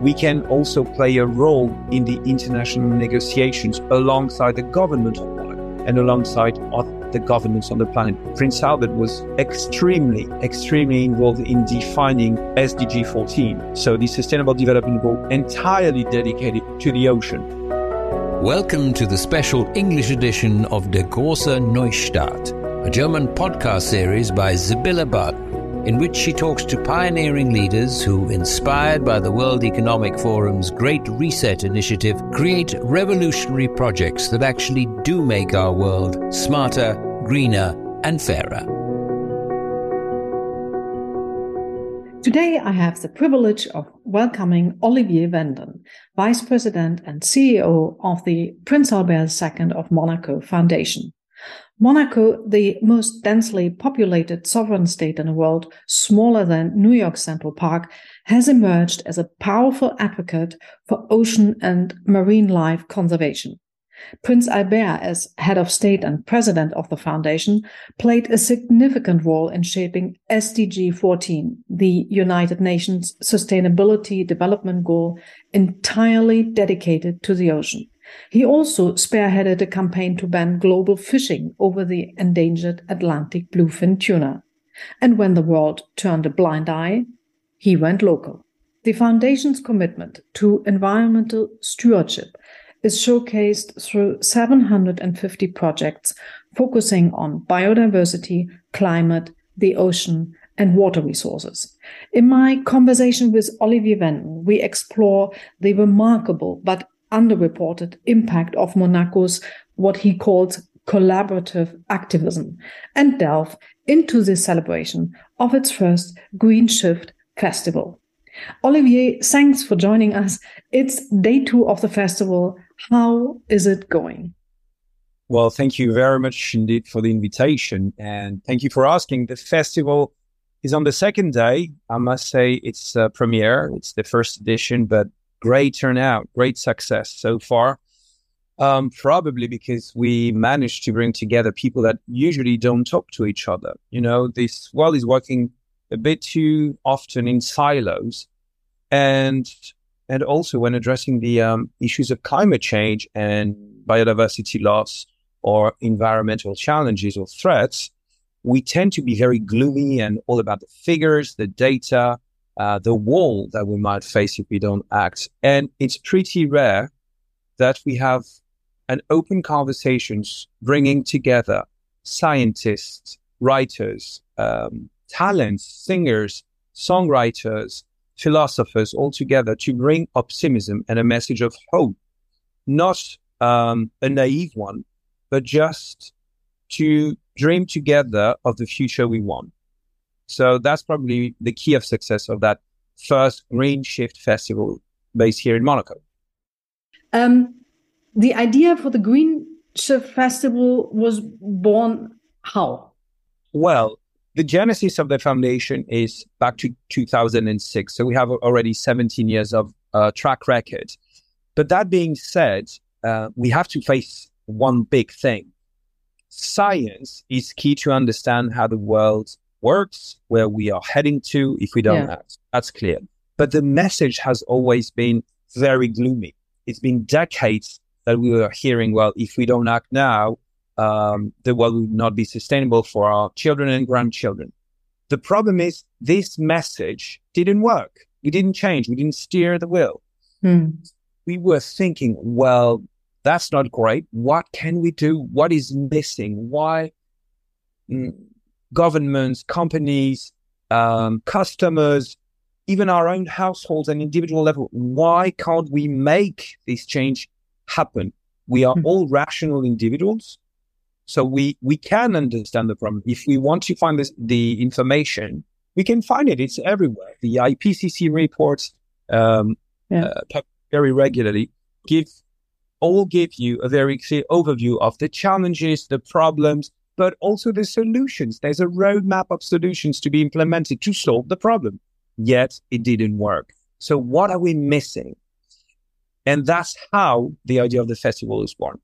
we can also play a role in the international negotiations alongside the government and alongside the governments on the planet. Prince Albert was extremely, extremely involved in defining SDG 14, so the Sustainable Development Goal entirely dedicated to the ocean. Welcome to the special English edition of Der große Neustart, a German podcast series by Sibylle Barden in which she talks to pioneering leaders who, inspired by the World Economic Forum's Great Reset initiative, create revolutionary projects that actually do make our world smarter, greener, and fairer. Today, I have the privilege of welcoming Olivier Wenden, Vice President and CEO of the Prince Albert II of Monaco Foundation. Monaco, the most densely populated sovereign state in the world, smaller than New York Central Park, has emerged as a powerful advocate for ocean and marine life conservation. Prince Albert, as head of state and president of the foundation, played a significant role in shaping SDG 14, the United Nations Sustainability Development Goal entirely dedicated to the ocean. He also spearheaded a campaign to ban global fishing over the endangered Atlantic bluefin tuna. And when the world turned a blind eye, he went local. The Foundation's commitment to environmental stewardship is showcased through 750 projects focusing on biodiversity, climate, the ocean, and water resources. In my conversation with Olivier Wenden, we explore the remarkable but underreported impact of Monaco's what he calls collaborative activism and delve into the celebration of its first Green Shift Festival. Olivier, thanks for joining us. It's day two of the festival. How is it going? Well, thank you very much indeed for the invitation. And thank you for asking. The festival is on the second day. I must say it's a premiere, it's the first edition, but great turnout, great success so far. Um, probably because we managed to bring together people that usually don't talk to each other. You know, this world is working a bit too often in silos, and and also when addressing the um, issues of climate change and biodiversity loss or environmental challenges or threats, we tend to be very gloomy and all about the figures, the data, uh, the wall that we might face if we don't act. And it's pretty rare that we have an open conversations bringing together scientists, writers, um, talents, singers, songwriters, philosophers all together to bring optimism and a message of hope, not um, a naive one, but just to dream together of the future we want. So that's probably the key of success of that first Green Shift Festival based here in Monaco. Um, the idea for the Green Shift Festival was born how? Well, the genesis of the foundation is back to 2006. So we have already 17 years of uh, track record. But that being said, uh, we have to face one big thing. Science is key to understand how the world works, where we are heading to if we don't yeah. act. That's clear. But the message has always been very gloomy. It's been decades that we were hearing, well, if we don't act now, um, the world will not be sustainable for our children and grandchildren. The problem is this message didn't work. We didn't change. We didn't steer the wheel. Hmm. We were thinking, well, that's not great. What can we do? What is missing? Why? Mm, governments, companies, um, customers, even our own households and individual level. Why can't we make this change happen? We are hmm. all rational individuals. So we, we can understand the problem. If we want to find this, the information, we can find it. It's everywhere. The IPCC reports, um, yeah. uh, very regularly give all give you a very clear overview of the challenges, the problems, but also the solutions. There's a roadmap of solutions to be implemented to solve the problem. Yet it didn't work. So what are we missing? And that's how the idea of the festival is born.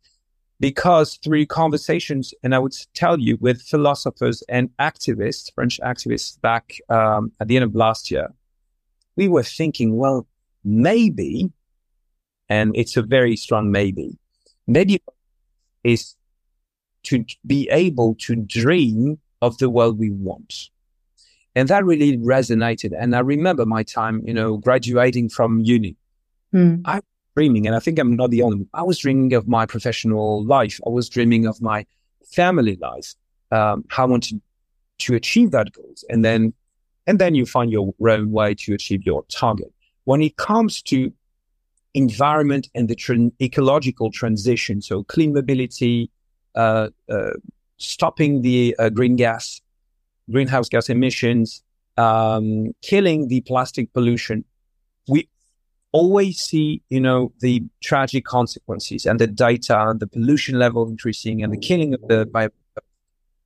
Because through conversations, and I would tell you with philosophers and activists, French activists back um, at the end of last year, we were thinking, well, maybe, and it's a very strong maybe, maybe is to be able to dream of the world we want. And that really resonated. And I remember my time, you know, graduating from uni. Mm. I was dreaming, and I think I'm not the only one. I was dreaming of my professional life. I was dreaming of my family life. Um, how I wanted to achieve that goals. And then and then you find your own way to achieve your target. When it comes to environment and the ecological transition, so clean mobility, stopping the uh, green gas, greenhouse gas emissions, um, killing the plastic pollution, we always see, you know, the tragic consequences and the data and the pollution level increasing and the killing of the bio.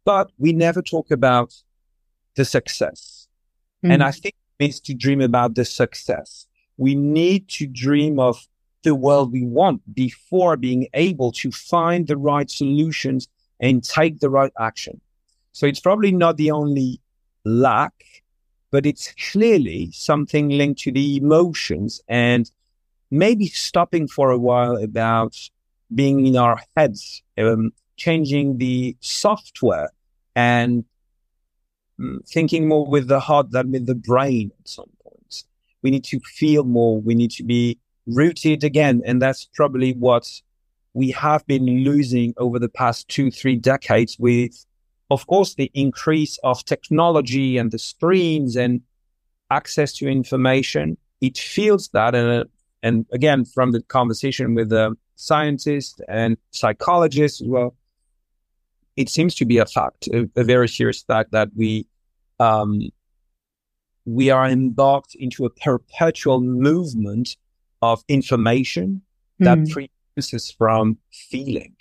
But we never talk about the success. Mm. And I think it means to dream about the success. We need to dream of the world we want before being able to find the right solutions and take the right action. So it's probably not the only lack, but it's clearly something linked to the emotions and maybe stopping for a while about being in our heads, um, changing the software and mm, thinking more with the heart than with the brain at some points. We need to feel more. We need to be rooted again. And that's probably what we have been losing over the past two, three decades with, of course, the increase of technology and the screens and access to information. It feels that. And, and again, from the conversation with the scientists and psychologists as well, it seems to be a fact, a, a very serious fact that we, um, we are embarked into a perpetual movement of information that mm. prevents us from feeling.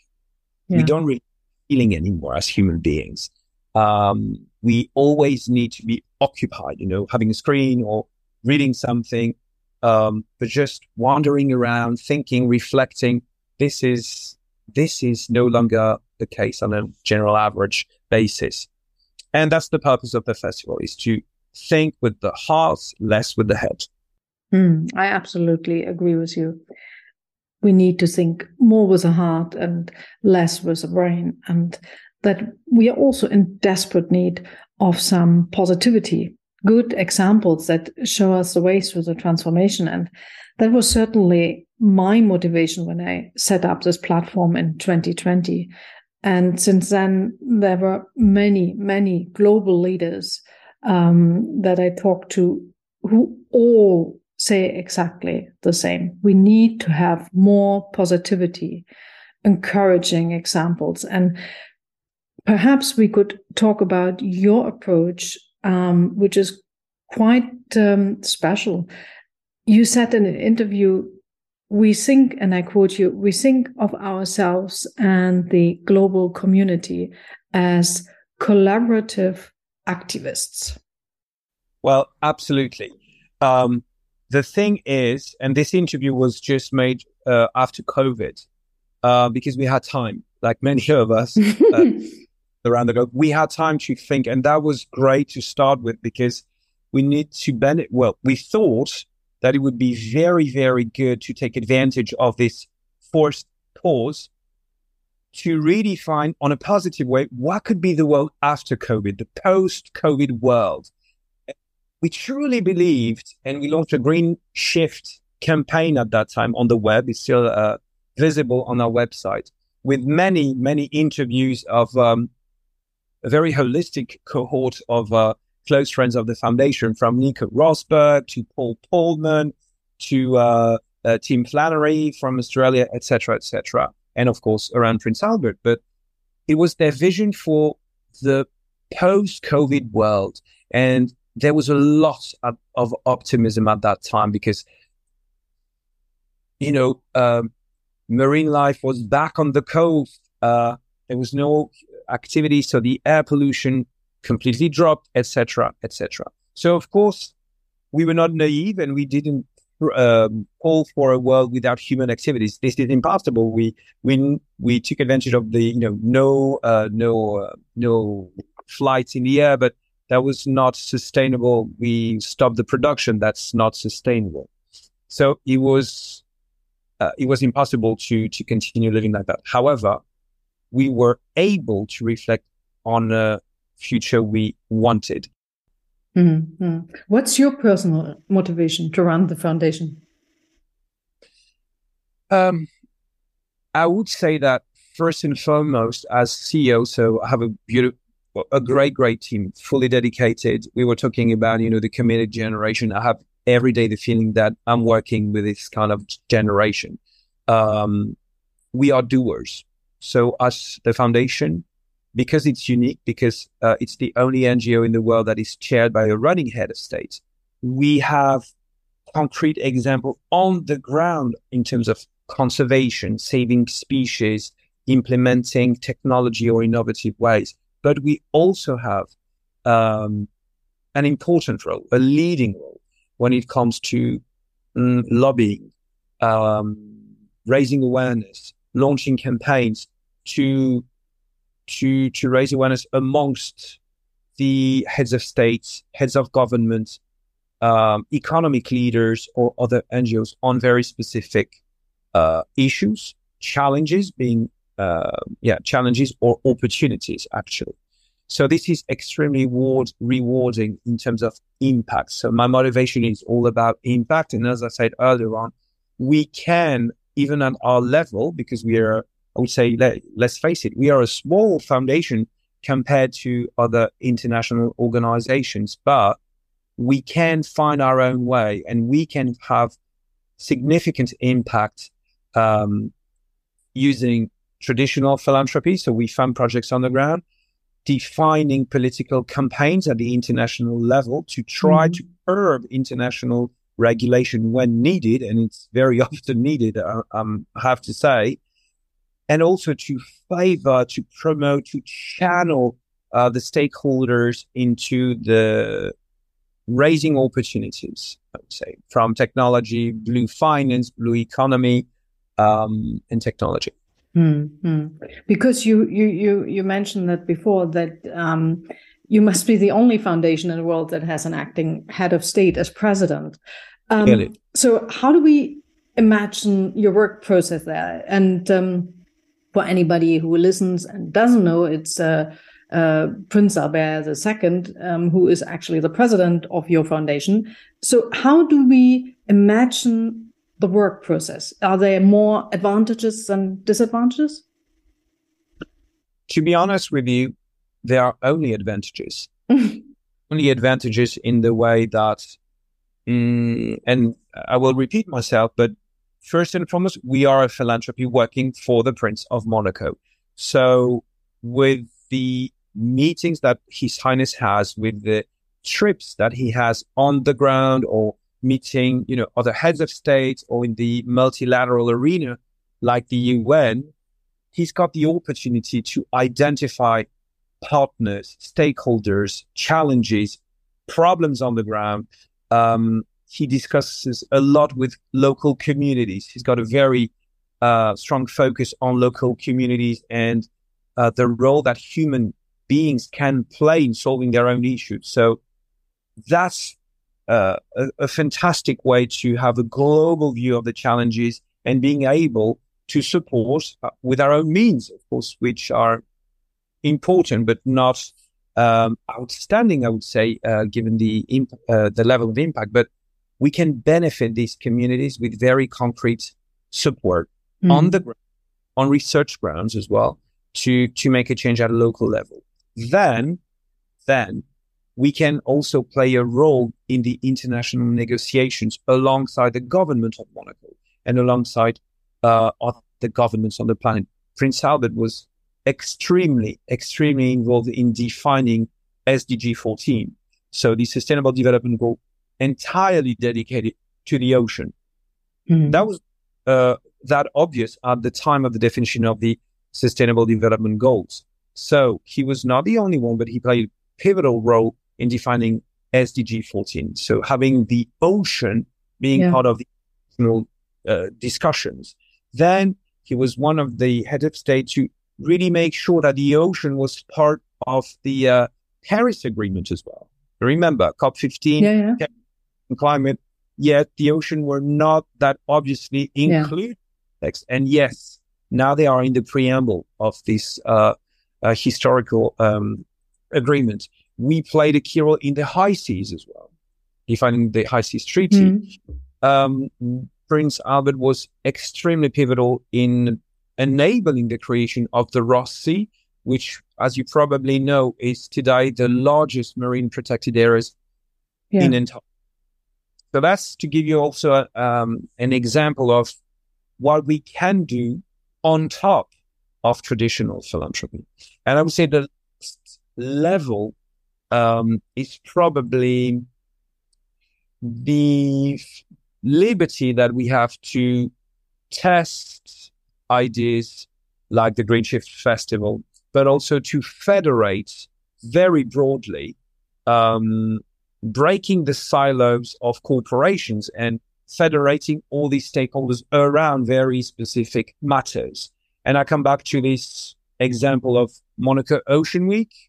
Yeah. We don't really feeling anymore as human beings. Um, we always need to be occupied, you know, having a screen or reading something, um, but just wandering around, thinking, reflecting. This is this is no longer the case on a general average basis, and that's the purpose of the festival: is to think with the heart, less with the head. Mm, I absolutely agree with you. We need to think more with the heart and less with the brain, and that we are also in desperate need of some positivity, good examples that show us the way through the transformation. And that was certainly my motivation when I set up this platform in 2020. And since then, there were many, many global leaders um, that I talked to who all say exactly the same. We need to have more positivity, encouraging examples. And perhaps we could talk about your approach, um, which is quite um, special. You said in an interview, we think, and I quote you, we think of ourselves and the global community as collaborative activists. Well, absolutely. Um, the thing is, and this interview was just made uh, after COVID uh, because we had time, like many of us uh, around the globe, we had time to think. And that was great to start with because we need to benefit. Well, we thought that it would be very, very good to take advantage of this forced pause to redefine on a positive way what could be the world after COVID, the post COVID world we truly believed, and we launched a green shift campaign at that time on the web. It's still uh, visible on our website with many, many interviews of um, a very holistic cohort of uh, close friends of the foundation, from Nico Rosberg to Paul Polman to uh, uh, Tim Flannery from Australia, etc., etc., and of course around Prince Albert. But it was their vision for the post-COVID world, and there was a lot of, of optimism at that time because, you know, um, marine life was back on the coast. Uh, there was no activity, so the air pollution completely dropped, etc., etc. So, of course, we were not naive and we didn't um, call for a world without human activities. This is impossible. We we we took advantage of the you know no uh, no uh, no flights in the air, but that was not sustainable. We stopped the production. That's not sustainable. So it was uh, it was impossible to to continue living like that. However, we were able to reflect on a future we wanted. Mm-hmm. What's your personal motivation to run the foundation? Um, I would say that first and foremost, as CEO, so I have a beautiful, a great, great team, fully dedicated. We were talking about, you know, the committed generation. I have every day the feeling that I'm working with this kind of generation. Um, we are doers. So, us, the foundation, because it's unique, because uh, it's the only NGO in the world that is chaired by a running head of state, we have concrete example on the ground in terms of conservation, saving species, implementing technology or innovative ways. But we also have um, an important role, a leading role when it comes to mm, lobbying, um, raising awareness, launching campaigns to to to raise awareness amongst the heads of states, heads of governments, um, economic leaders, or other NGOs on very specific uh, issues, challenges being uh, yeah challenges or opportunities actually. So this is extremely reward, rewarding in terms of impact. So my motivation is all about impact, and as I said earlier on, we can even at our level because we are I would say let, let's face it, we are a small foundation compared to other international organizations, but we can find our own way and we can have significant impact um, using traditional philanthropy. So we fund projects on the ground, defining political campaigns at the international level to try mm-hmm. to curb international regulation when needed, and it's very often needed, uh, um, I have to say, and also to favor, to promote, to channel uh, the stakeholders into the raising opportunities, I would say, from technology, blue finance, blue economy, um, in technology. Mm-hmm. Because you you you you mentioned that before that um, you must be the only foundation in the world that has an acting head of state as president. Um, so how do we imagine your work process there? And um, for anybody who listens and doesn't know, it's uh, uh, Prince Albert II, um, who is actually the president of your foundation. So how do we imagine the work process? Are there more advantages than disadvantages? To be honest with you, there are only advantages. only advantages in the way that, mm, and I will repeat myself, but first and foremost, we are a philanthropy working for the Prince of Monaco. So with the meetings that His Highness has, with the trips that he has on the ground or meeting, you know, other heads of state or in the multilateral arena like the UN, he's got the opportunity to identify partners, stakeholders, challenges, problems on the ground. Um, he discusses a lot with local communities. He's got a very uh, strong focus on local communities and uh, the role that human beings can play in solving their own issues. So that's uh, a, a, fantastic way to have a global view of the challenges and being able to support uh, with our own means, of course, which are important but not um, outstanding, I would say, uh, given the imp- uh, the level of impact. But we can benefit these communities with very concrete support mm. on the on research grounds as well to to make a change at a local level. Then, then we can also play a role in the international negotiations alongside the government of Monaco and alongside uh, the governments on the planet. Prince Albert was extremely, extremely involved in defining SDG 14. So the Sustainable Development Goal entirely dedicated to the ocean. Mm-hmm. That was uh, that obvious at the time of the definition of the Sustainable Development Goals. So he was not the only one, but he played a pivotal role in defining SDG 14. So having the ocean being yeah. part of the uh, discussions. Then he was one of the head of state to really make sure that the ocean was part of the uh, Paris Agreement as well. Remember, COP15, yeah, yeah. climate yet the ocean were not that obviously included. And yes, now they are in the preamble of this uh, uh, historical um, agreement. We played a key role in the high seas as well, defining the high seas treaty. Mm. Um, Prince Albert was extremely pivotal in enabling the creation of the Ross Sea, which, as you probably know, is today the largest marine protected areas yeah. in Antarctica. So that's to give you also um, an example of what we can do on top of traditional philanthropy. And I would say the level um, is probably the liberty that we have to test ideas like the Green Shift Festival, but also to federate very broadly, um, breaking the silos of corporations and federating all these stakeholders around very specific matters. And I come back to this example of Monaco Ocean Week.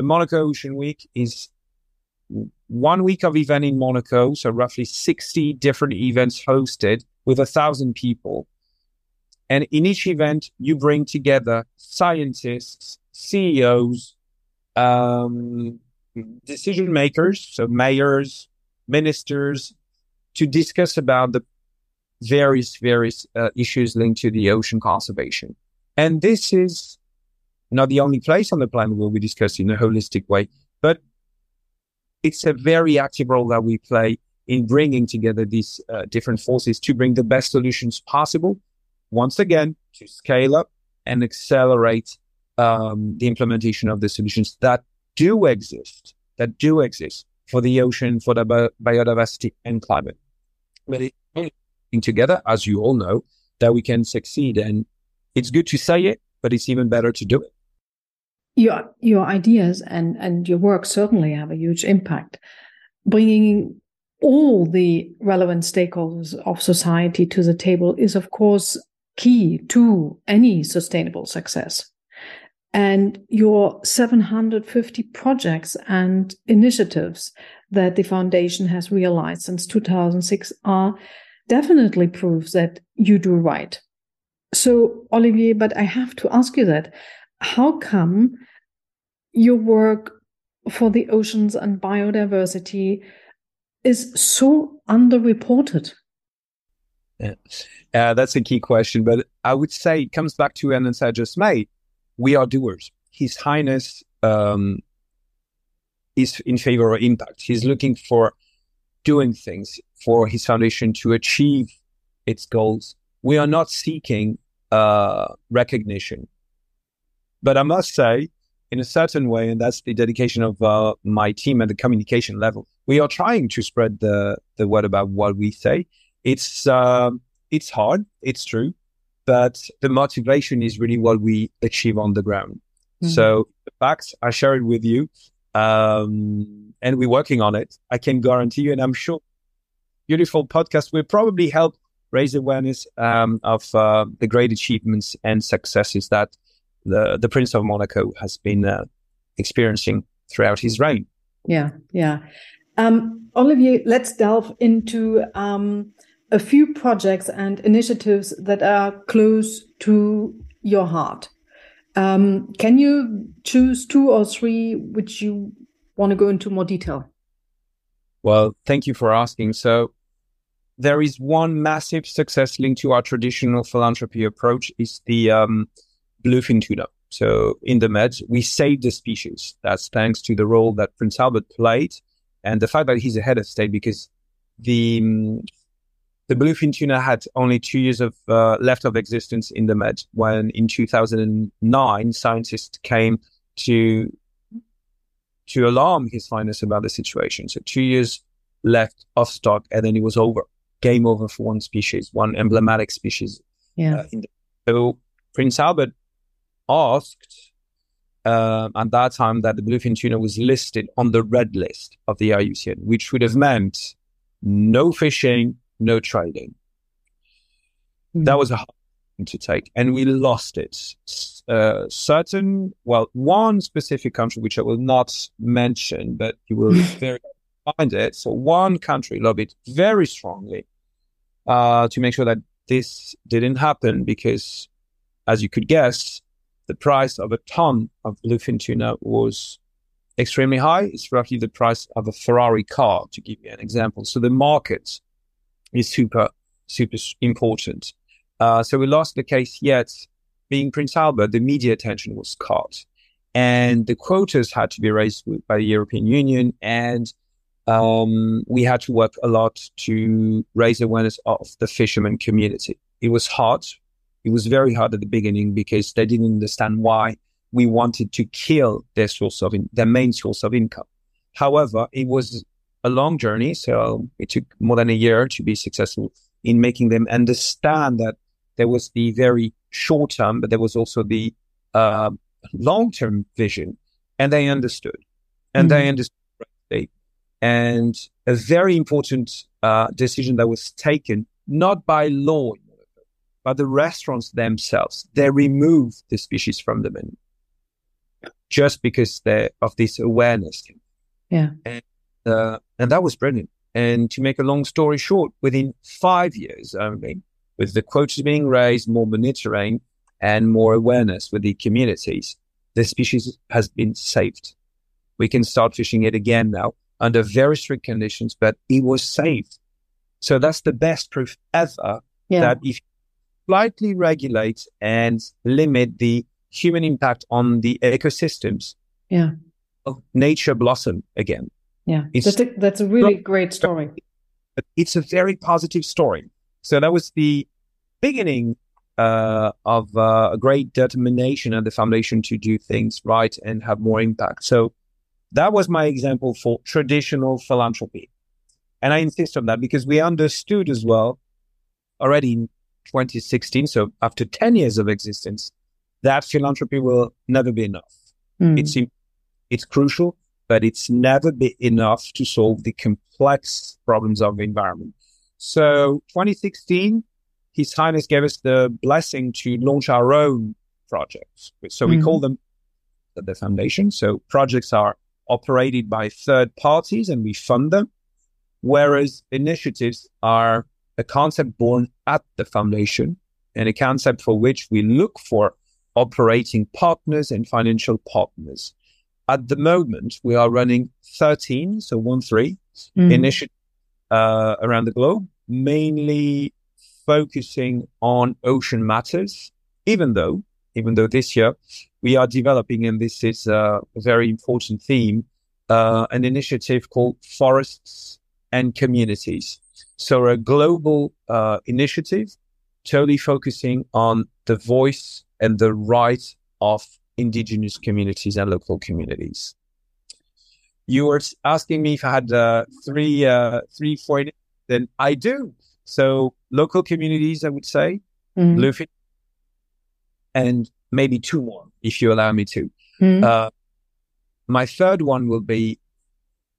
The Monaco Ocean Week is one week of event in Monaco, so roughly 60 different events hosted with a thousand people. And in each event, you bring together scientists, CEOs, um, decision makers, so mayors, ministers, to discuss about the various various uh, issues linked to the ocean conservation. And this is not the only place on the planet where we discuss in a holistic way, but it's a very active role that we play in bringing together these uh, different forces to bring the best solutions possible. Once again, to scale up and accelerate um, the implementation of the solutions that do exist, that do exist for the ocean, for the bi- biodiversity and climate. But it's only together, as you all know, that we can succeed. And it's good to say it, but it's even better to do it your your ideas and and your work certainly have a huge impact. Bringing all the relevant stakeholders of society to the table is of course key to any sustainable success. And your 750 projects and initiatives that the foundation has realized since 2006 are definitely proves that you do right. So olivier but i have to ask you that how come your work for the oceans and biodiversity is so underreported? Yeah. Uh, that's a key question, but I would say it comes back to an answer I just made. We are doers. His Highness um, is in favor of impact. He's looking for doing things for his foundation to achieve its goals. We are not seeking uh, recognition. But I must say, in a certain way, and that's the dedication of uh, my team at the communication level. We are trying to spread the the word about what we say. It's uh, it's hard, it's true, but the motivation is really what we achieve on the ground. Mm-hmm. So the facts, I share it with you, um, and we're working on it. I can guarantee you, and I'm sure beautiful podcast will probably help raise awareness um, of uh, the great achievements and successes that the the Prince of Monaco has been uh, experiencing throughout his reign. Yeah, yeah. Um, Olivier, let's delve into um, a few projects and initiatives that are close to your heart. Um, can you choose two or three which you want to go into more detail? Well, thank you for asking. So, there is one massive success linked to our traditional philanthropy approach is the um, bluefin tuna. So in the Med, we saved the species. That's thanks to the role that Prince Albert played and the fact that he's a head of state because the um, the bluefin tuna had only two years of uh, left of existence in the Med when in 2009 scientists came to to alarm his highness about the situation. So two years left of stock and then it was over. Game over for one species, one emblematic species. Yeah. Uh, the, so Prince Albert asked uh, at that time that the bluefin tuna was listed on the red list of the IUCN, which would have meant no fishing, no trading. Mm-hmm. That was a hard thing to take, and we lost it. Uh, certain, well, one specific country, which I will not mention, but you will very behind it. So one country lobbied very strongly uh, to make sure that this didn't happen because, as you could guess, the price of a ton of bluefin tuna was extremely high. It's roughly the price of a Ferrari car, to give you an example. So the market is super, super important. Uh, so we lost the case yet. Being Prince Albert, the media attention was caught and the quotas had to be raised by the European Union. And um, we had to work a lot to raise awareness of the fisherman community. It was hard. It was very hard at the beginning because they didn't understand why we wanted to kill their source of in- their main source of income. However, it was a long journey, so it took more than a year to be successful in making them understand that there was the very short term, but there was also the uh, long term vision, and they understood, and mm-hmm. they understood. And a very important uh, decision that was taken not by law, but the restaurants themselves. They removed the species from the menu just because of this awareness. Yeah. And, uh, and that was brilliant. And to make a long story short, within five years only, with the quotas being raised, more monitoring and more awareness with the communities, the species has been saved. We can start fishing it again now under very strict conditions, but it was saved. So that's the best proof ever yeah. that if you slightly regulate and limit the human impact on the ecosystems, yeah, nature blossom again. Yeah, it's, that's a, that's a really great story. It's a very positive story. So that was the beginning uh, of uh, a great determination at the foundation to do things right and have more impact. So that was my example for traditional philanthropy. And I insist on that because we understood as well already in 2016, so after 10 years of existence, that philanthropy will never be enough. Mm. It's, it's crucial, but it's never be enough to solve the complex problems of the environment. So 2016, His Highness gave us the blessing to launch our own projects. So mm. we call them the foundation. So projects are operated by third parties and we fund them, whereas initiatives are a concept born at the foundation and a concept for which we look for operating partners and financial partners. At the moment, we are running 13, so one three mm. initiatives uh, around the globe, mainly focusing on ocean matters, even though, even though this year we are developing, and this is a very important theme, uh, an initiative called Forests and Communities. So a global uh, initiative totally focusing on the voice and the right of indigenous communities and local communities. You were asking me if I had uh, three, uh, three, four, then I do. So local communities, I would say, mm-hmm. Bluefin, and maybe two more, if you allow me to. Mm-hmm. Uh, my third one will be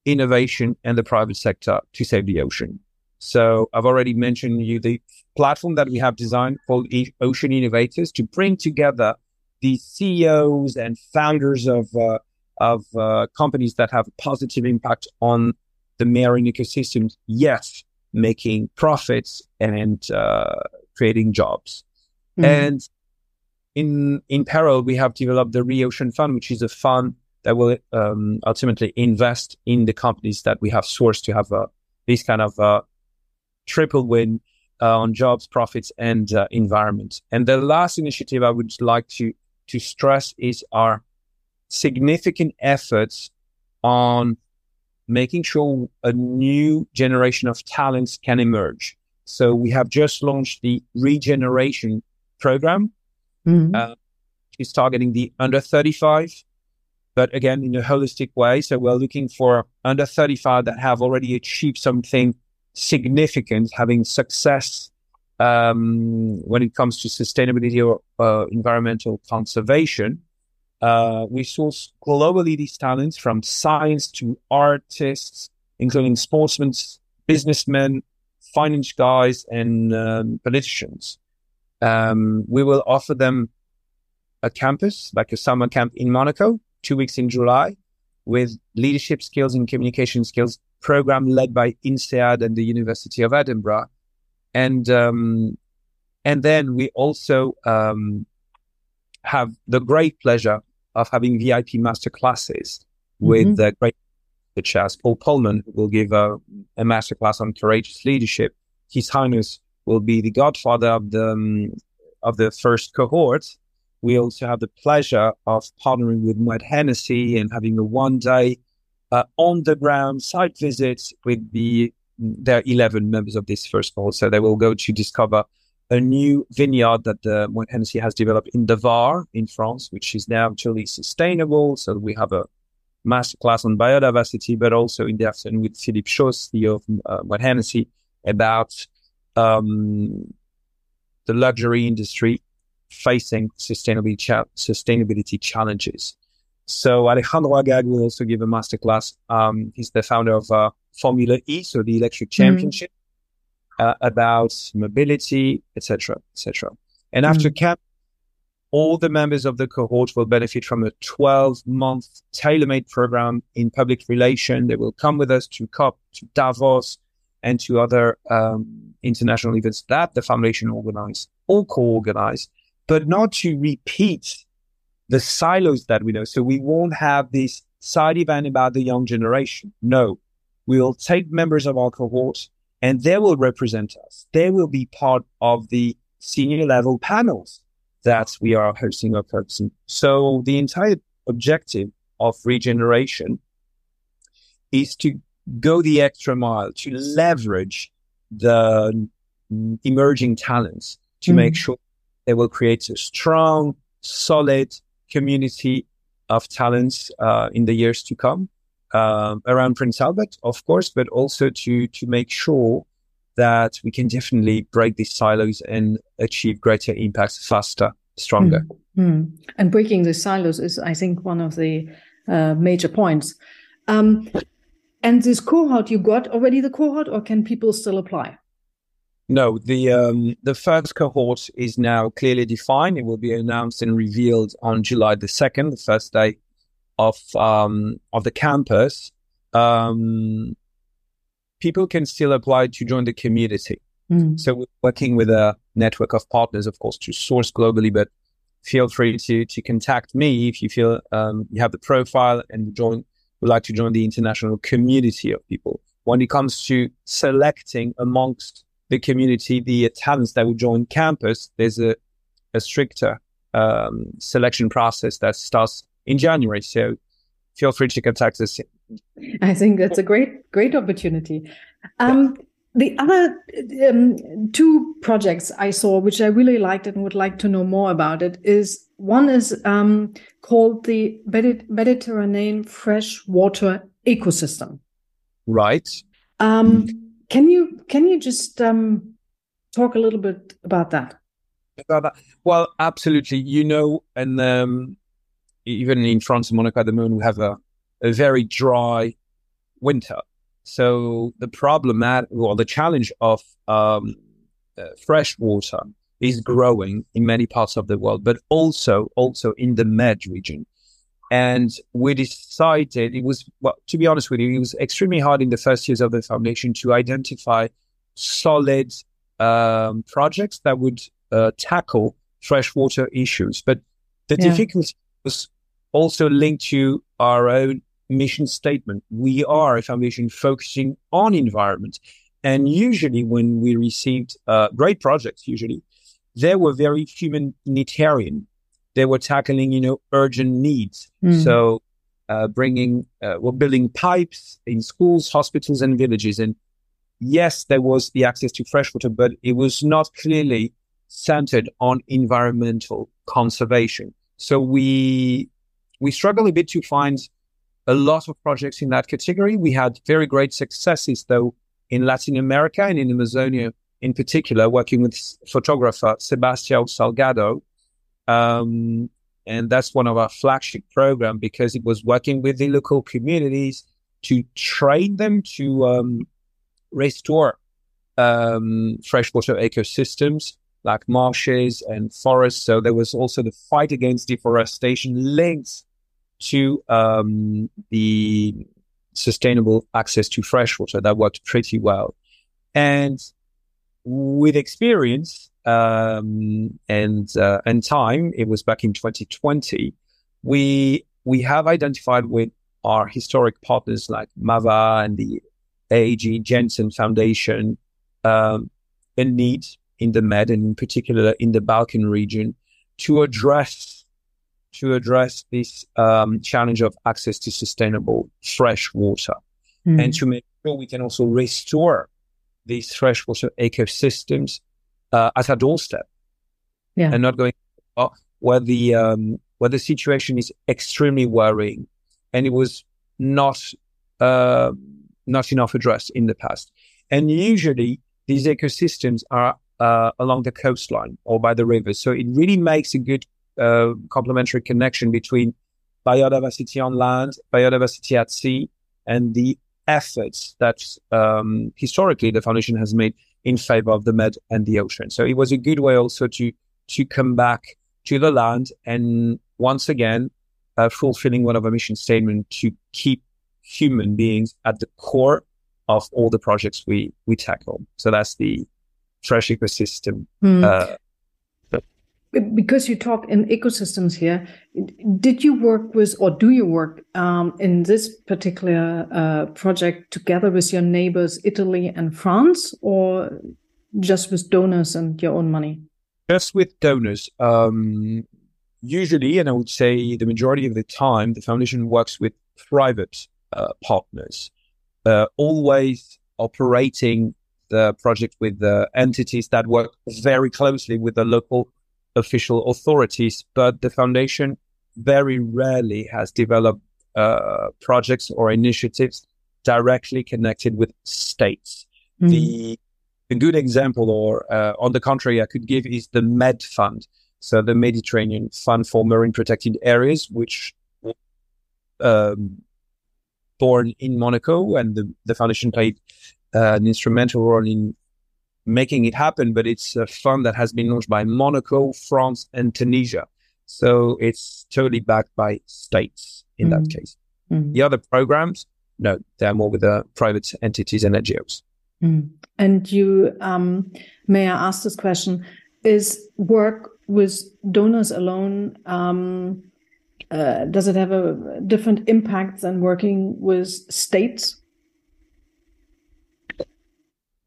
innovation and the private sector to save the ocean. So I've already mentioned you the platform that we have designed called Ocean Innovators to bring together the CEOs and founders of uh, of uh, companies that have a positive impact on the marine ecosystems, yes, making profits and uh, creating jobs. Mm-hmm. And in in parallel, we have developed the ReOcean Fund, which is a fund that will um, ultimately invest in the companies that we have sourced to have a, this kind of uh, triple win uh, on jobs, profits, and uh, environment. And the last initiative I would like to to stress is our significant efforts on making sure a new generation of talents can emerge. So we have just launched the regeneration program. Mm-hmm. Uh, is targeting the under 35, but again in a holistic way. So we're looking for under 35 that have already achieved something significant, having success um, when it comes to sustainability or uh, environmental conservation. Uh, we source globally these talents from science to artists, including sportsmen, businessmen, finance guys, and um, politicians. Um, we will offer them a campus, like a summer camp in Monaco, two weeks in July, with leadership skills and communication skills program led by INSEAD and the University of Edinburgh. And um, and then we also um, have the great pleasure of having VIP master classes with mm-hmm. the great such as Paul Polman, who will give a, a master class on courageous leadership. His Highness will be the godfather of the um, of the first cohort. We also have the pleasure of partnering with Moet Hennessy and having a one day uh, on the ground site visit with the their 11 members of this first cohort. So they will go to discover a new vineyard that the Moet Hennessy has developed in the Var in France, which is now truly sustainable. So we have a masterclass on biodiversity, but also in the afternoon with Philippe Schaus, CEO of uh, Moet Hennessy, about um, the luxury industry facing sustainability, cha- sustainability challenges. So Alejandro Agag will also give a masterclass. Um, he's the founder of uh, Formula E, so the electric mm. championship, mm. uh, about mobility, etc., etc. And mm. after camp, all the members of the cohort will benefit from a 12-month tailor-made program in public relation. They will come with us to COP, to Davos, and to other um, international events that the foundation organize or co-organize, but not to repeat the silos that we know. So we won't have this side event about the young generation. No, we will take members of our cohort and they will represent us. They will be part of the senior level panels that we are hosting or purposing. So the entire objective of regeneration is to go the extra mile, to leverage the emerging talents to mm. make sure they will create a strong, solid community of talents uh, in the years to come uh, around Prince Albert, of course, but also to to make sure that we can definitely break these silos and achieve greater impacts faster, stronger. Mm. And breaking the silos is, I think, one of the uh, major points. Um, and this cohort, you got already the cohort, or can people still apply? No, the um, the first cohort is now clearly defined. It will be announced and revealed on July the second, the first day of um, of the campus. Um, people can still apply to join the community. Mm. So we're working with a network of partners, of course, to source globally. But feel free to to contact me if you feel um, you have the profile and join would like to join the international community of people. When it comes to selecting amongst the community the talents that will join campus, there's a, a stricter um, selection process that starts in January. So feel free to contact us. I think that's a great, great opportunity. Um, yeah. The other um, two projects I saw, which I really liked and would like to know more about it, is one is um, called the Mediterranean Freshwater Ecosystem. Right. Um, can you can you just um, talk a little bit about that? About that? Well, absolutely. You know, and um, even in France and Monaco at the moment, we have a, a very dry winter. So the problem, or the challenge of um, uh, fresh water is growing in many parts of the world, but also also in the Med region. And we decided it was, well, to be honest with you, it was extremely hard in the first years of the foundation to identify solid um, projects that would uh, tackle freshwater issues. But the yeah. difficulty was also linked to our own mission statement. We are a foundation focusing on environment. And usually when we received uh, great projects, usually they were very humanitarian. They were tackling, you know, urgent needs. Mm. So, uh, bringing, uh, we're building pipes in schools, hospitals, and villages. And yes, there was the access to fresh water, but it was not clearly centered on environmental conservation. So we we struggle a bit to find a lot of projects in that category. We had very great successes, though, in Latin America and in Amazonia in particular, working with photographer Sebastião Salgado. Um, and that's one of our flagship program because it was working with the local communities to train them to um, restore um, freshwater ecosystems like marshes and forests. So there was also the fight against deforestation linked to um, the sustainable access to freshwater. That worked pretty well. And with experience um, and uh, and time, it was back in 2020. We we have identified with our historic partners like Mava and the Aage Jensen Foundation um, a need in the Med and in particular in the Balkan region to address to address this um, challenge of access to sustainable fresh water mm. and to make sure we can also restore these freshwater ecosystems uh, at our doorstep yeah. and not going uh, where the um, where the situation is extremely worrying and it was not uh, not enough addressed in the past and usually these ecosystems are uh, along the coastline or by the rivers so it really makes a good uh, complementary connection between biodiversity on land, biodiversity at sea, and the efforts that um, historically the foundation has made in favor of the med and the ocean. So it was a good way also to to come back to the land and once again uh, fulfilling one of our mission statement to keep human beings at the core of all the projects we we tackle. So that's the fresh ecosystem mm. uh, because you talk in ecosystems here, did you work with, or do you work um, in this particular uh, project together with your neighbors, Italy and France, or just with donors and your own money? Just with donors. Um, usually, and I would say the majority of the time, the foundation works with private uh, partners, uh, always operating the project with the entities that work very closely with the local official authorities, but the foundation very rarely has developed uh, projects or initiatives directly connected with states. Mm. The a good example, or uh, on the contrary, I could give is the Med Fund, so the Mediterranean Fund for Marine Protected Areas, which um, born in Monaco, and the, the foundation played uh, an instrumental role in making it happen, but it's a fund that has been launched by Monaco, France, and Tunisia. So it's totally backed by states in mm-hmm. that case. Mm-hmm. The other programs, no, they're more with the private entities and NGOs. Mm. And you, um, may I ask this question? Is work with donors alone, um, uh, does it have a different impact than working with states?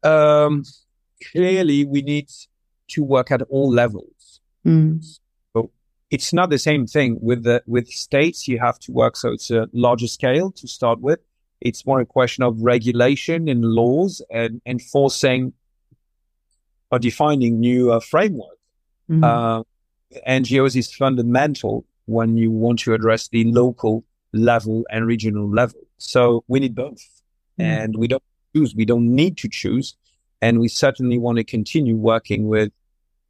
Um, clearly we need to work at all levels. Mm. So it's not the same thing with the with states. You have to work so it's a larger scale to start with. It's more a question of regulation and laws and enforcing or defining new uh, framework. Mm-hmm. Uh, NGOs is fundamental when you want to address the local level and regional level. So we need both, mm-hmm. and we don't choose. We don't need to choose. And we certainly want to continue working with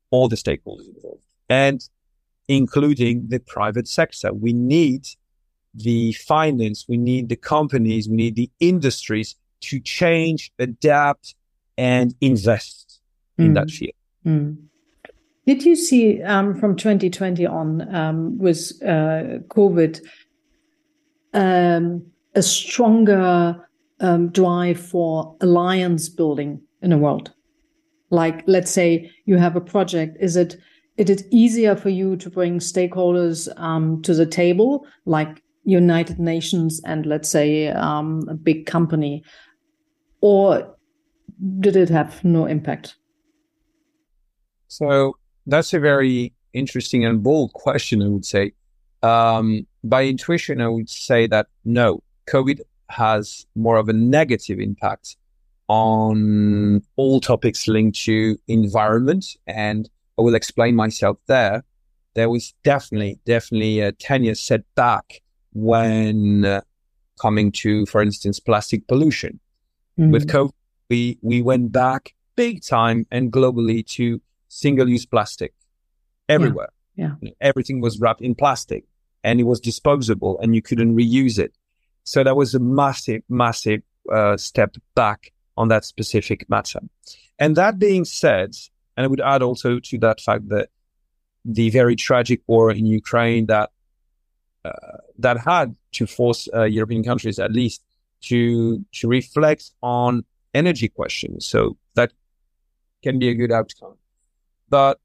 all the stakeholders involved and including the private sector. We need the finance, we need the companies, we need the industries to change, adapt, and invest mm. in that field. Mm. Did you see um, from 2020 on um, with uh, COVID um, a stronger um, drive for alliance building in the world? Like, let's say you have a project. Is it is it easier for you to bring stakeholders um, to the table, like United Nations and let's say um, a big company, or did it have no impact? So that's a very interesting and bold question. I would say, um, by intuition, I would say that no, COVID has more of a negative impact on all topics linked to environment. And I will explain myself there. There was definitely, definitely a 10 year setback when uh, coming to, for instance, plastic pollution. Mm-hmm. With COVID, we, we went back big time and globally to single use plastic everywhere. Yeah. yeah. Everything was wrapped in plastic and it was disposable and you couldn't reuse it. So that was a massive, massive uh, step back on that specific matter. And that being said, and I would add also to that fact that the very tragic war in Ukraine that uh, that had to force uh, European countries at least to to reflect on energy questions. So that can be a good outcome. But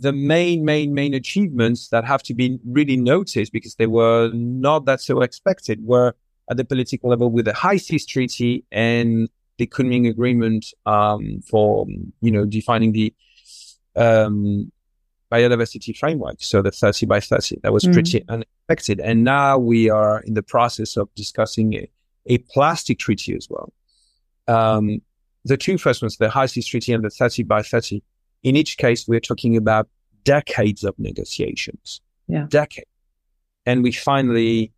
the main, main, main achievements that have to be really noticed because they were not that so expected were at the political level with the High Seas Treaty and the Kunming Agreement um, for you know defining the um, biodiversity framework. So the 30 by 30 that was mm. pretty unexpected, and now we are in the process of discussing a, a plastic treaty as well. Um, the two first ones, the High Seas Treaty and the 30 by 30, in each case, we're talking about decades of negotiations. Yeah. Decades. And we finally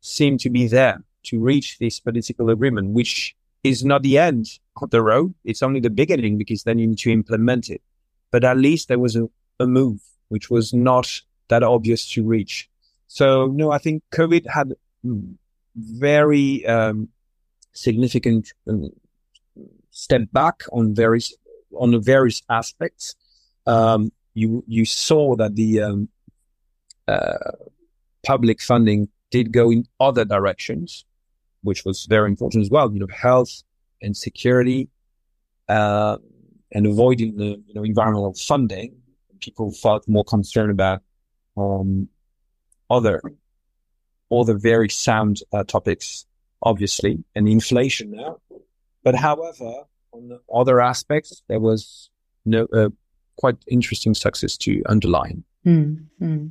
seem to be there to reach this political agreement, which is not the end of the road. It's only the beginning because then you need to implement it. But at least there was a, a move, which was not that obvious to reach. So, no, I think COVID had very um, significant um, step back on various on the various aspects. Um, you you saw that the um, uh, public funding did go in other directions, which was very important as well. You know, health and security, uh, and avoiding the you know environmental funding. People felt more concerned about um, other other very sound uh, topics, obviously, and inflation now. But however, on the other aspects, there was no uh, quite interesting success to underline. Mm-hmm.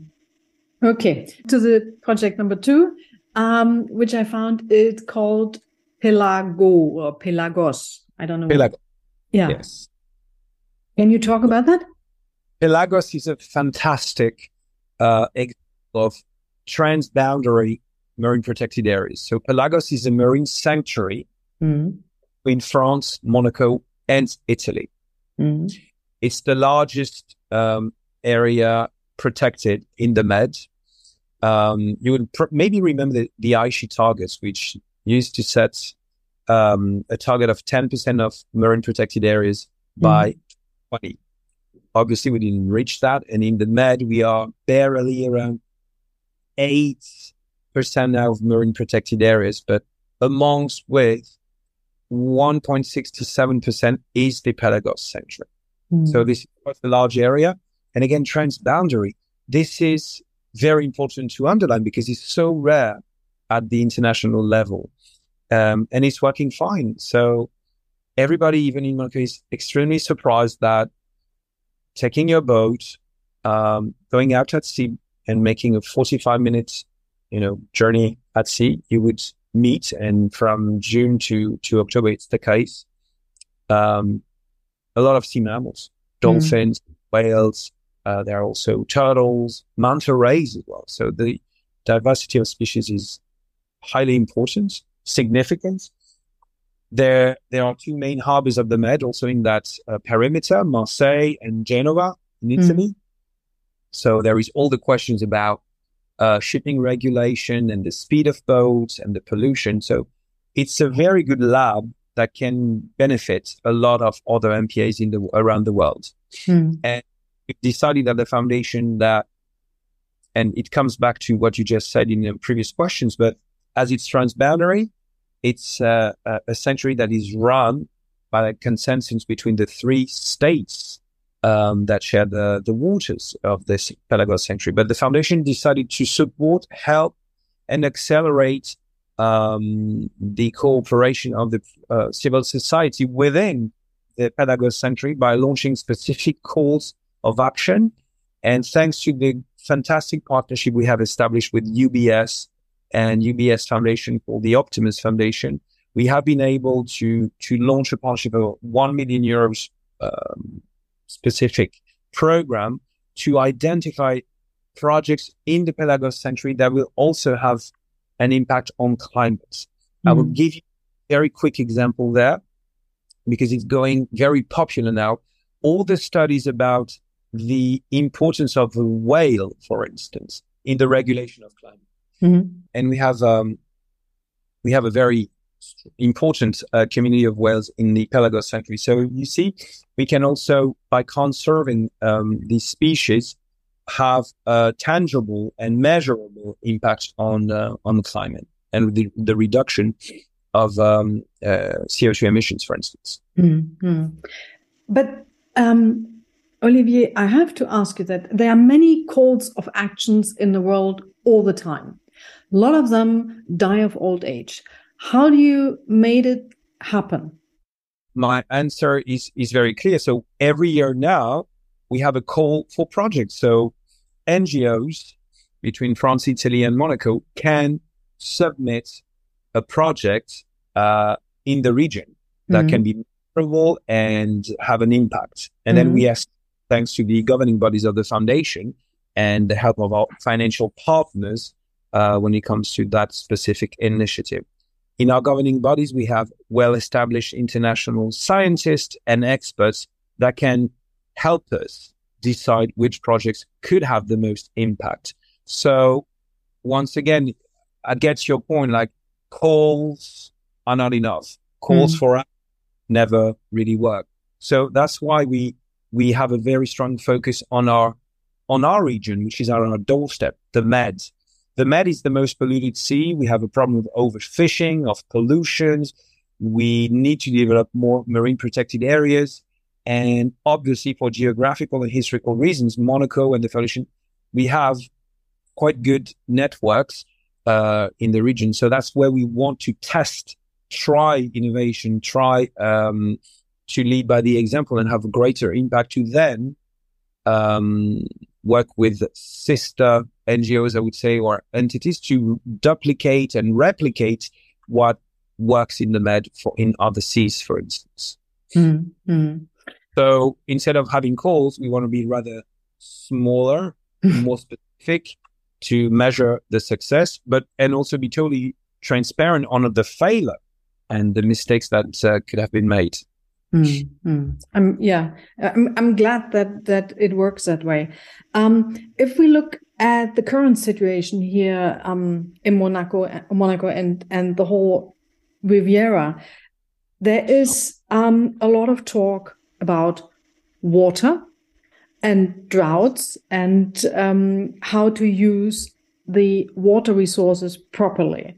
Okay, to the project number two, um, which I found it's called Pelago or Pelagos. I don't know. Pelagos. Yeah. Yes. Can you talk about that? Pelagos is a fantastic uh, example of transboundary marine protected areas. So Pelagos is a marine sanctuary mm in France, Monaco, and Italy. Mm it's the largest um, area protected in the Med. Um, you would pr- maybe remember the, the Aichi targets, which used to set um, a target of 10% of marine protected areas by mm. 20. Obviously, we didn't reach that. And in the Med, we are barely around 8% now of marine protected areas, but amongst with 1.6 to 7% is the Pelagos Sanctuary. Mm. So this is quite a large area. And again, transboundary. This is very important to underline because it's so rare at the international level. Um, and it's working fine. So everybody, even in Monaco, is extremely surprised that taking your boat, um, going out at sea and making a 45 minutes, you know, journey at sea, you would meet. And from June to, to October, it's the case. Um, a lot of sea mammals, dolphins, mm. whales. Uh, there are also turtles, manta rays as well. So the diversity of species is highly important, significant. There, there are two main harbors of the Med, also in that uh, perimeter, Marseille and Genova in mm. Italy. Mm. So there is all the questions about uh, shipping regulation and the speed of boats and the pollution. So it's a very good lab that can benefit a lot of other MPAs in the around the world. Mm. And we decided that the foundation that, and it comes back to what you just said in the previous questions, but as it's transboundary, it's uh, a sanctuary that is run by a consensus between the three states um, that share the, the waters of this Pelagos sanctuary. But the foundation decided to support, help, and accelerate um, the cooperation of the uh, civil society within the Pelagos Sanctuary by launching specific calls of action. And thanks to the fantastic partnership we have established with UBS and UBS Foundation called the Optimus Foundation, we have been able to to launch a partnership of 1 million euros um, specific program to identify projects in the Pelagos Sanctuary that will also have an impact on climate. Mm. I will hmm. give you a very quick example there because it's going very popular now. All the studies about the importance of the whale, for instance, in the regulation of climate. Mm-hmm. And we have um, we have a very important uh, community of whales in the Pelagos Sanctuary. So you see, we can also, by conserving um, these species, have a tangible and measurable impact on uh, on the climate and the, the reduction of um, uh, CO2 emissions, for instance. Mm-hmm. But um, Olivier, I have to ask you that there are many calls of actions in the world all the time. A lot of them die of old age. How do you made it happen? My answer is is very clear. So every year now we have a call for projects. So NGOs between France, Italy, and Monaco can submit a project uh, in the region that mm-hmm. can be measurable and have an impact. And mm-hmm. then we ask thanks to the governing bodies of the foundation and the help of our financial partners uh, when it comes to that specific initiative. In our governing bodies, we have well established international scientists and experts that can help us decide which projects could have the most impact. So, once again, I get your point like calls are not enough. Calls mm. for never really work. So that's why we we have a very strong focus on our on our region, which is on our doorstep, the Med. The Med is the most polluted sea. We have a problem of overfishing, of pollutions. We need to develop more marine protected areas. And obviously, for geographical and historical reasons, Monaco and the Foundation, we have quite good networks uh, in the region. So that's where we want to test, try innovation, try um, to lead by the example and have a greater impact to then um, work with sister NGOs, I would say, or entities to duplicate and replicate what works in the Med for in other seas, for instance. Mm-hmm. So instead of having calls, we want to be rather smaller, more specific to measure the success, but and also be totally transparent on the failure and the mistakes that uh, could have been made. Mm-hmm. I'm yeah. I'm I'm glad that that it works that way. Um, if we look at the current situation here um, in Monaco, Monaco, and and the whole Riviera, there is um, a lot of talk about water and droughts and um, how to use the water resources properly.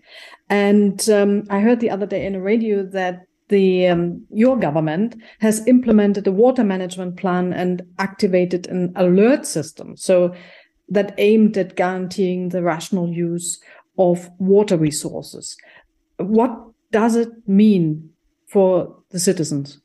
And um, I heard the other day in a radio that the um, your government has implemented a water management plan and activated an alert system so that aimed at guaranteeing the rational use of water resources what does it mean for the citizens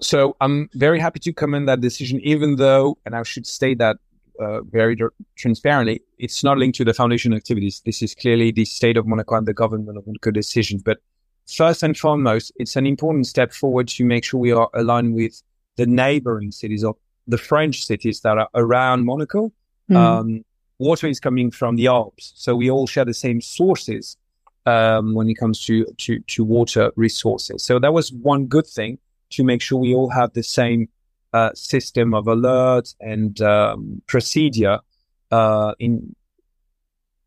so i'm very happy to commend that decision even though and i should state that uh, very transparently, it's not linked to the foundation activities. This is clearly the state of Monaco and the government of Monaco decision. But first and foremost, it's an important step forward to make sure we are aligned with the neighboring cities of the French cities that are around Monaco. Mm. Um, water is coming from the Alps, so we all share the same sources um, when it comes to, to to water resources. So that was one good thing to make sure we all have the same uh, system of alert and um, procedure uh, in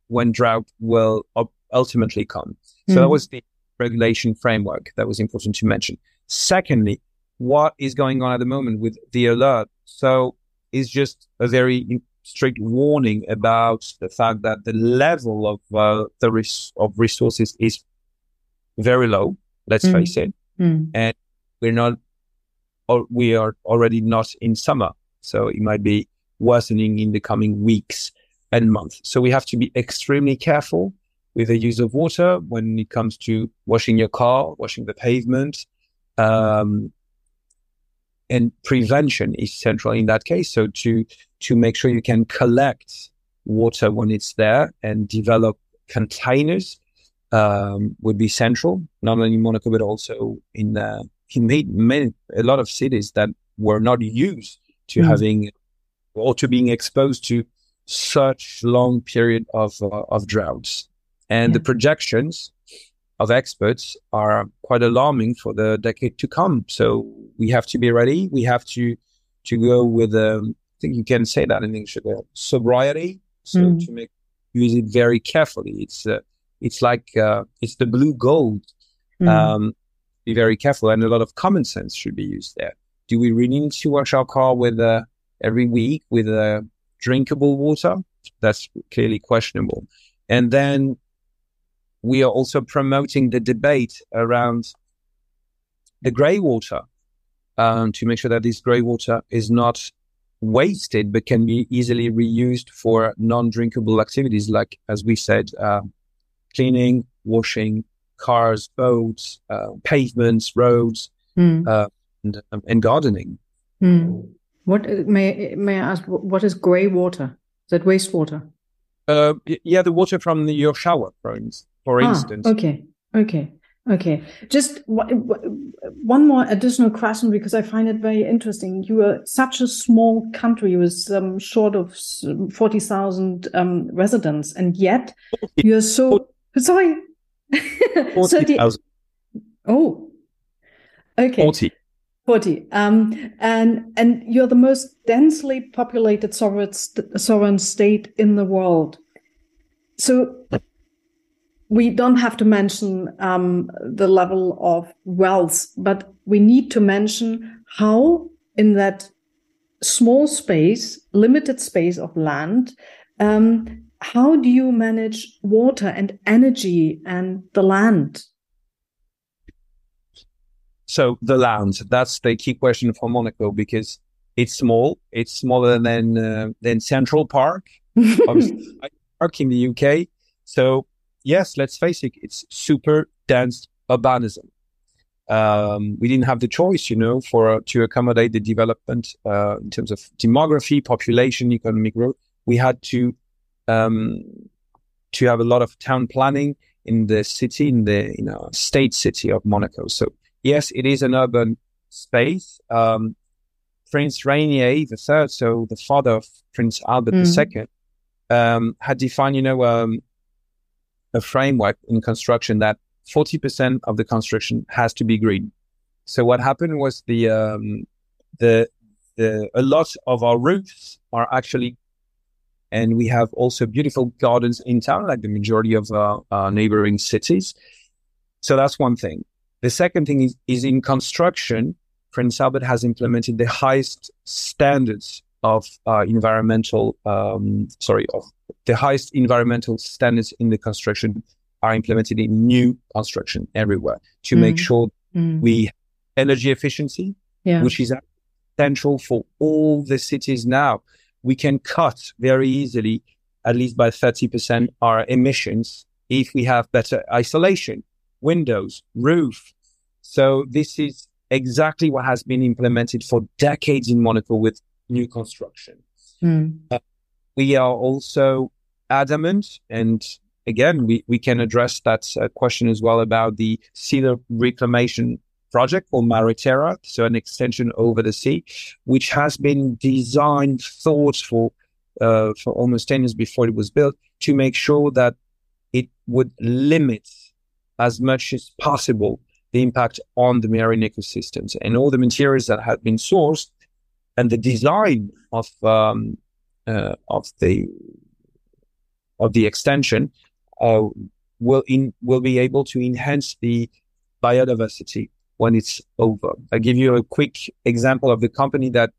when drought will ultimately come. So mm. that hmm. was the regulation framework that was important to mention. Secondly, what is going on at the moment with the alert? So it's just a very strict warning about the fact that the level of uh, the res- of resources is very low. Let's mm. face it, mm. and we're not, or we are already not in summer, so it might be worsening in the coming weeks and months. So we have to be extremely careful with the use of water when it comes to washing your car, washing the pavement. Um, and prevention is central in that case. So to to make sure you can collect water when it's there and develop containers um, would be central, not only in Monaco but also in uh, he made many a lot of cities that were not used to mm. having or to being exposed to such long period of uh, of droughts. And yeah. the projections of experts are quite alarming for the decade to come. So we have to be ready. We have to to go with um, I think you can say that in English, uh, sobriety. So mm. to make use it very carefully. It's uh, it's like uh, it's the blue gold. Mm. Um, be very careful, and a lot of common sense should be used there. Do we really need to wash our car with uh, every week with uh, drinkable water. That's clearly questionable. And then we are also promoting the debate around the grey water um, to make sure that this grey water is not wasted but can be easily reused for non-drinkable activities like as we said uh, cleaning washing cars boats uh, pavements roads mm. uh, and, um, and, gardening mm. what may may i ask what is gray water is that wastewater uh, yeah the water from the, your shower for, for ah, instance okay okay Okay, just one more additional question because I find it very interesting. You are such a small country with um, short of forty thousand um, residents, and yet you are so sorry. Forty thousand. Oh, okay. Forty. 40 um, and and you're the most densely populated sovereign, sovereign state in the world so we don't have to mention um, the level of wealth, but we need to mention how, in that small space, limited space of land, um, how do you manage water and energy and the land? So the land, that's the key question for Monaco because it's small. It's smaller than uh, than Central Park, Park in the UK. So yes, let's face it, it's super dense urbanism. Um, we didn't have the choice, you know, for uh, to accommodate the development uh, in terms of demography, population, economic growth. We had to um, to have a lot of town planning in the city, in the you know state city of Monaco. So yes, it is an urban space. Um, Prince Rainier the third, so the father of Prince Albert mm. II, um, had defined, you know, um, a framework in construction that 40% of the construction has to be green. So what happened was the, um, the, the, a lot of our roofs are actually, and we have also beautiful gardens in town, like the majority of our, our neighboring cities. So that's one thing. The second thing is, is in construction, Prince Albert has implemented the highest standards of uh, environmental, um, sorry, of the highest environmental standards in the construction are implemented in new construction everywhere to mm. make sure mm. we energy efficiency, yeah. which is essential for all the cities now. We can cut very easily, at least by 30%, our emissions if we have better isolation, windows, roof. So this is exactly what has been implemented for decades in Monaco with new construction. Mm. Uh, we are also adamant, and again, we, we can address that uh, question as well about the sea reclamation project called Terra, so an extension over the sea, which has been designed, thought for, uh, for almost 10 years before it was built to make sure that it would limit as much as possible the impact on the marine ecosystems and all the materials that have been sourced and the design of um, uh, of the of the extension uh, will in will be able to enhance the biodiversity when it's over. I'll give you a quick example of the company that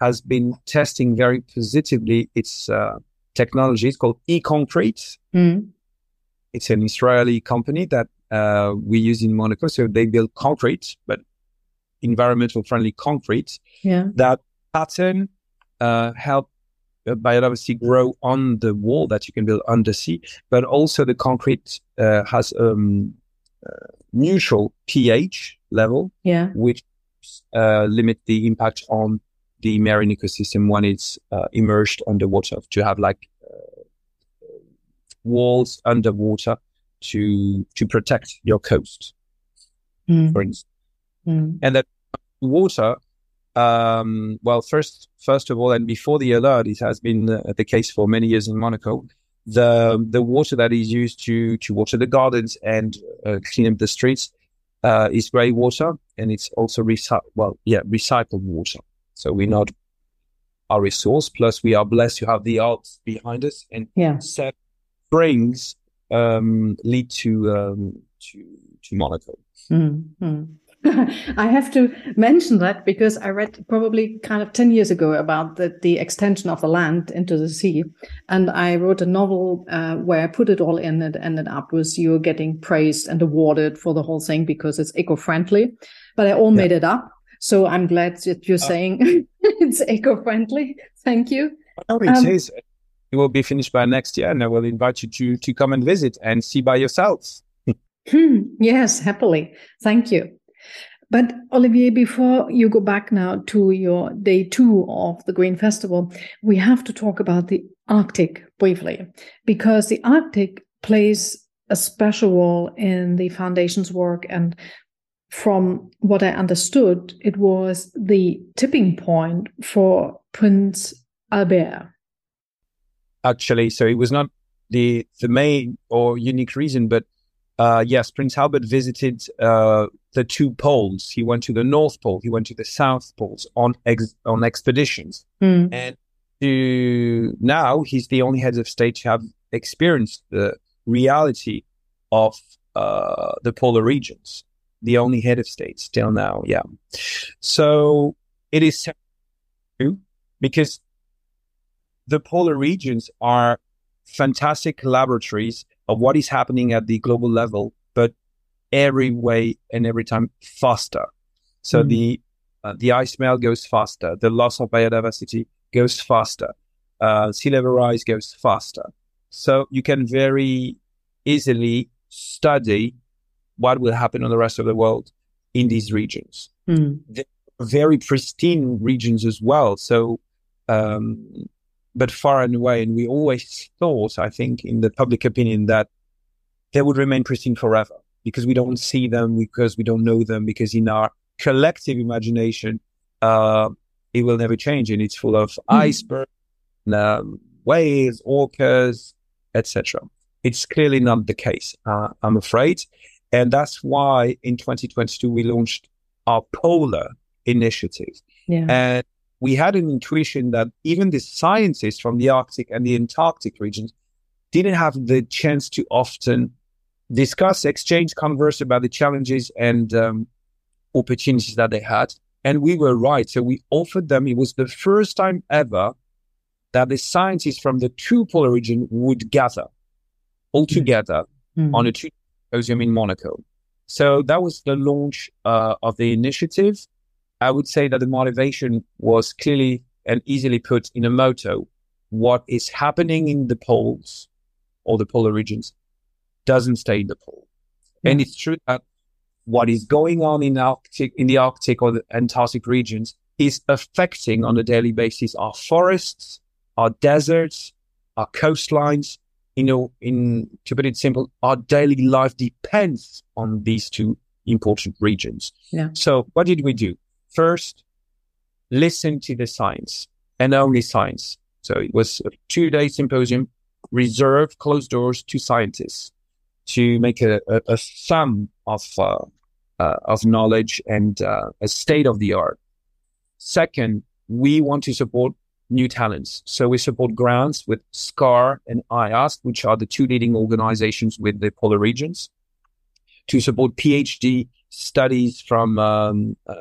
has been testing very positively its uh, technology. It's called eConcrete. Mm. It's an Israeli company that uh, we use in Monaco. So they build concrete, but environmental friendly concrete yeah. that pattern uh, help uh, biodiversity grow on the wall that you can build under sea, but also the concrete uh, has um, uh, neutral pH level, yeah. which uh, limit the impact on the marine ecosystem when it's uh, immersed underwater to have like uh, walls underwater to to protect your coast, mm. for instance. Mm. And that water um, well, first, first of all, and before the alert, it has been the case for many years in Monaco. The the water that is used to to water the gardens and uh, clean up the streets uh, is grey water, and it's also recycled. Well, yeah, recycled water. So we not our resource. Plus, we are blessed to have the Alps behind us, and yeah. set springs um, lead to um, to to Monaco. Mm-hmm. I have to mention that because I read probably kind of 10 years ago about the, the extension of the land into the sea. And I wrote a novel uh, where I put it all in and ended up with you getting praised and awarded for the whole thing because it's eco friendly. But I all yeah. made it up. So I'm glad that you're uh, saying it's eco friendly. Thank you. Oh, it um, is. It will be finished by next year, and I will invite you to, to come and visit and see by yourselves. hmm, yes, happily. Thank you. But Olivier, before you go back now to your day two of the Green Festival, we have to talk about the Arctic briefly, because the Arctic plays a special role in the foundation's work. And from what I understood, it was the tipping point for Prince Albert. Actually, so it was not the the main or unique reason, but uh, yes, Prince Albert visited uh, the two poles. He went to the North Pole. He went to the South Poles on ex- on expeditions. Mm. And to now, he's the only head of state to have experienced the reality of uh, the polar regions. The only head of state still now, yeah. So it is true because the polar regions are fantastic laboratories of what is happening at the global level, but every way and every time faster. So mm. the uh, the ice melt goes faster, the loss of biodiversity goes faster, uh, sea level rise goes faster. So you can very easily study what will happen on the rest of the world in these regions. Mm. very pristine regions as well. So um, but far and away. And we always thought, I think, in the public opinion that they would remain pristine forever because we don't see them, because we don't know them, because in our collective imagination, uh, it will never change. And it's full of mm. icebergs, um, waves, orcas, etc. It's clearly not the case, uh, I'm afraid. And that's why in 2022, we launched our Polar initiative. Yeah. And we had an intuition that even the scientists from the Arctic and the Antarctic regions didn't have the chance to often discuss, exchange, converse about the challenges and um, opportunities that they had. And we were right. So we offered them, it was the first time ever that the scientists from the two polar region would gather all hmm. together mm. on a symposium in Monaco. So that was the launch uh, of the initiative. I would say that the motivation was clearly and easily put in a motto. What is happening in the poles or the polar regions doesn't stay in the pole. Yeah. And it's true that what is going on in Arctic, in the Arctic or the Antarctic regions is affecting on a daily basis our forests, our deserts, our coastlines. You know, in to put it simple, our daily life depends on these two important regions. Yeah. So what did we do? First listen to the science and only science. So it was a two day symposium reserved closed doors to scientists to make a, a, a sum of, uh, uh, of knowledge and uh, a state of the art. Second, we want to support new talents. So we support grants with SCAR and IASC, which are the two leading organizations with the polar regions, to support PhD studies from um, uh,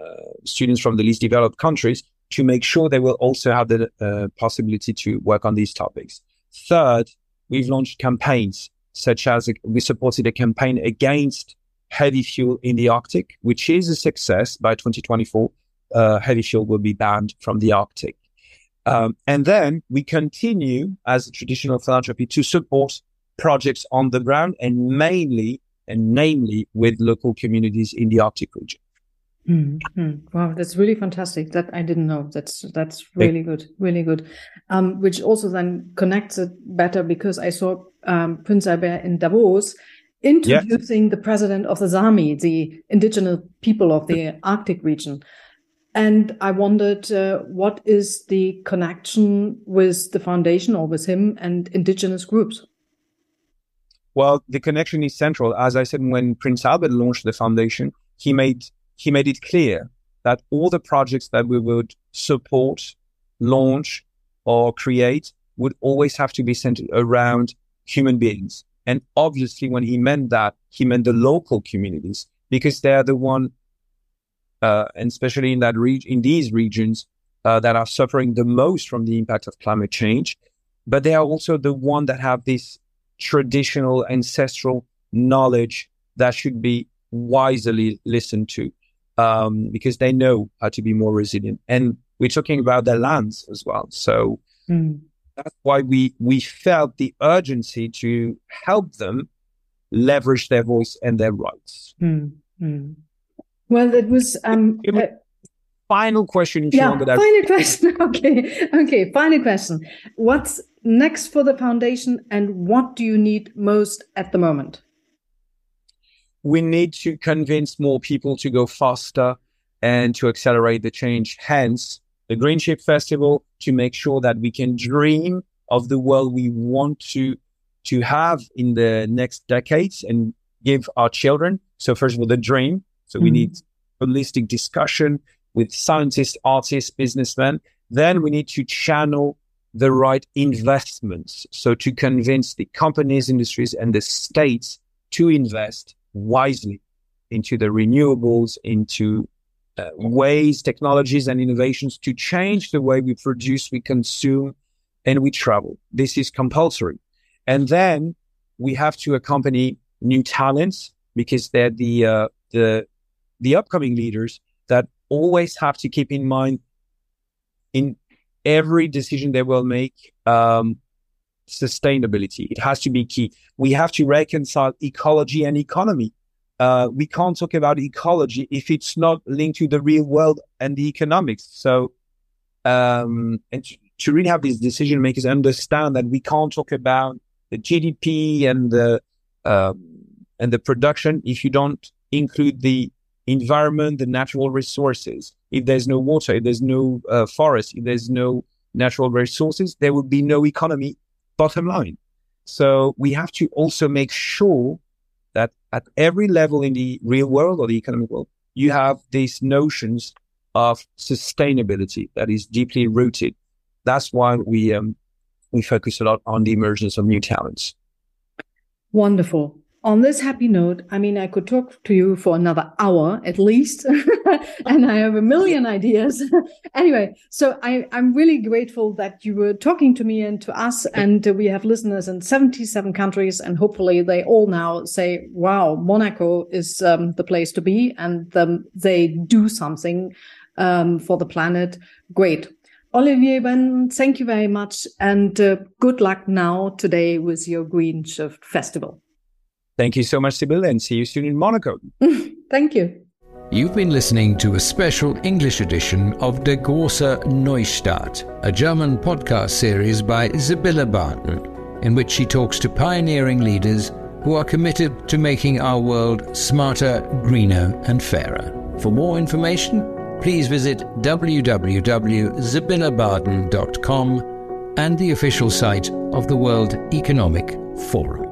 students from the least developed countries to make sure they will also have the uh, possibility to work on these topics. Third, we've launched campaigns such as we supported a campaign against heavy fuel in the Arctic, which is a success. By 2024, uh, heavy fuel will be banned from the Arctic. Um, and then we continue as a traditional philanthropy to support projects on the ground and mainly and namely with local communities in the Arctic region. Mm-hmm. Wow, that's really fantastic. That I didn't know. That's that's really good, really good. Um, which also then connects it better because I saw um, Prince Albert in Davos introducing yes. the president of the Sami, the indigenous people of the Arctic region. And I wondered uh, what is the connection with the foundation or with him and indigenous groups? Well, the connection is central. As I said, when Prince Albert launched the foundation, he made he made it clear that all the projects that we would support, launch, or create would always have to be centered around human beings. And obviously, when he meant that, he meant the local communities because they're the one uh, and especially in that re- in these regions uh, that are suffering the most from the impact of climate change. But they are also the one that have this traditional ancestral knowledge that should be wisely listened to um, because they know how to be more resilient. And we're talking about their lands as well. So mm. that's why we we felt the urgency to help them leverage their voice and their rights. Mm. Mm. Well, it was. Um, it was uh, final question. yeah, final question. Okay, okay. Final question. What's next for the foundation, and what do you need most at the moment? we need to convince more people to go faster and to accelerate the change. Hence, the Green Shift Festival to make sure that we can dream of the world we want to to have in the next decades and give our children. So first of all, the dream. So mm-hmm. we need holistic discussion with scientists, artists, businessmen. Then we need to channel the right investments. So to convince the companies, industries, and the states to invest wisely into the renewables, into uh, ways, technologies, and innovations to change the way we produce, we consume, and we travel. This is compulsory. And then we have to accompany new talents because they're the uh, the the upcoming leaders that always have to keep in mind in every decision they will make um, sustainability. It has to be key. We have to reconcile ecology and economy. Uh, we can't talk about ecology if it's not linked to the real world and the economics. So, um, and to, really have these decision makers understand that we can't talk about the GDP and the um, and the production if you don't include the environment, the natural resources. If there's no water, if there's no uh, forest, if there's no natural resources, there will be no economy bottom line. So we have to also make sure that at every level in the real world or the economic world, you have these notions of sustainability that is deeply rooted. That's why we um, we focus a lot on the emergence of new talents. Wonderful on this happy note, I mean, I could talk to you for another hour at least, and I have a million ideas. anyway, so I, am really grateful that you were talking to me and to us, and we have listeners in 77 countries, and hopefully they all now say, wow, Monaco is um, the place to be, and um, they do something um, for the planet. Great. Olivier Ben, thank you very much, and uh, good luck now today with your Green Shift Festival. Thank you so much, Sibylle, and see you soon in Monaco. Thank you. You've been listening to a special English edition of Der große Neustart, a German podcast series by Sibylle Barden, in which she talks to pioneering leaders who are committed to making our world smarter, greener, and fairer. For more information, please visit www.sibyllebarden.com and the official site of the World Economic Forum.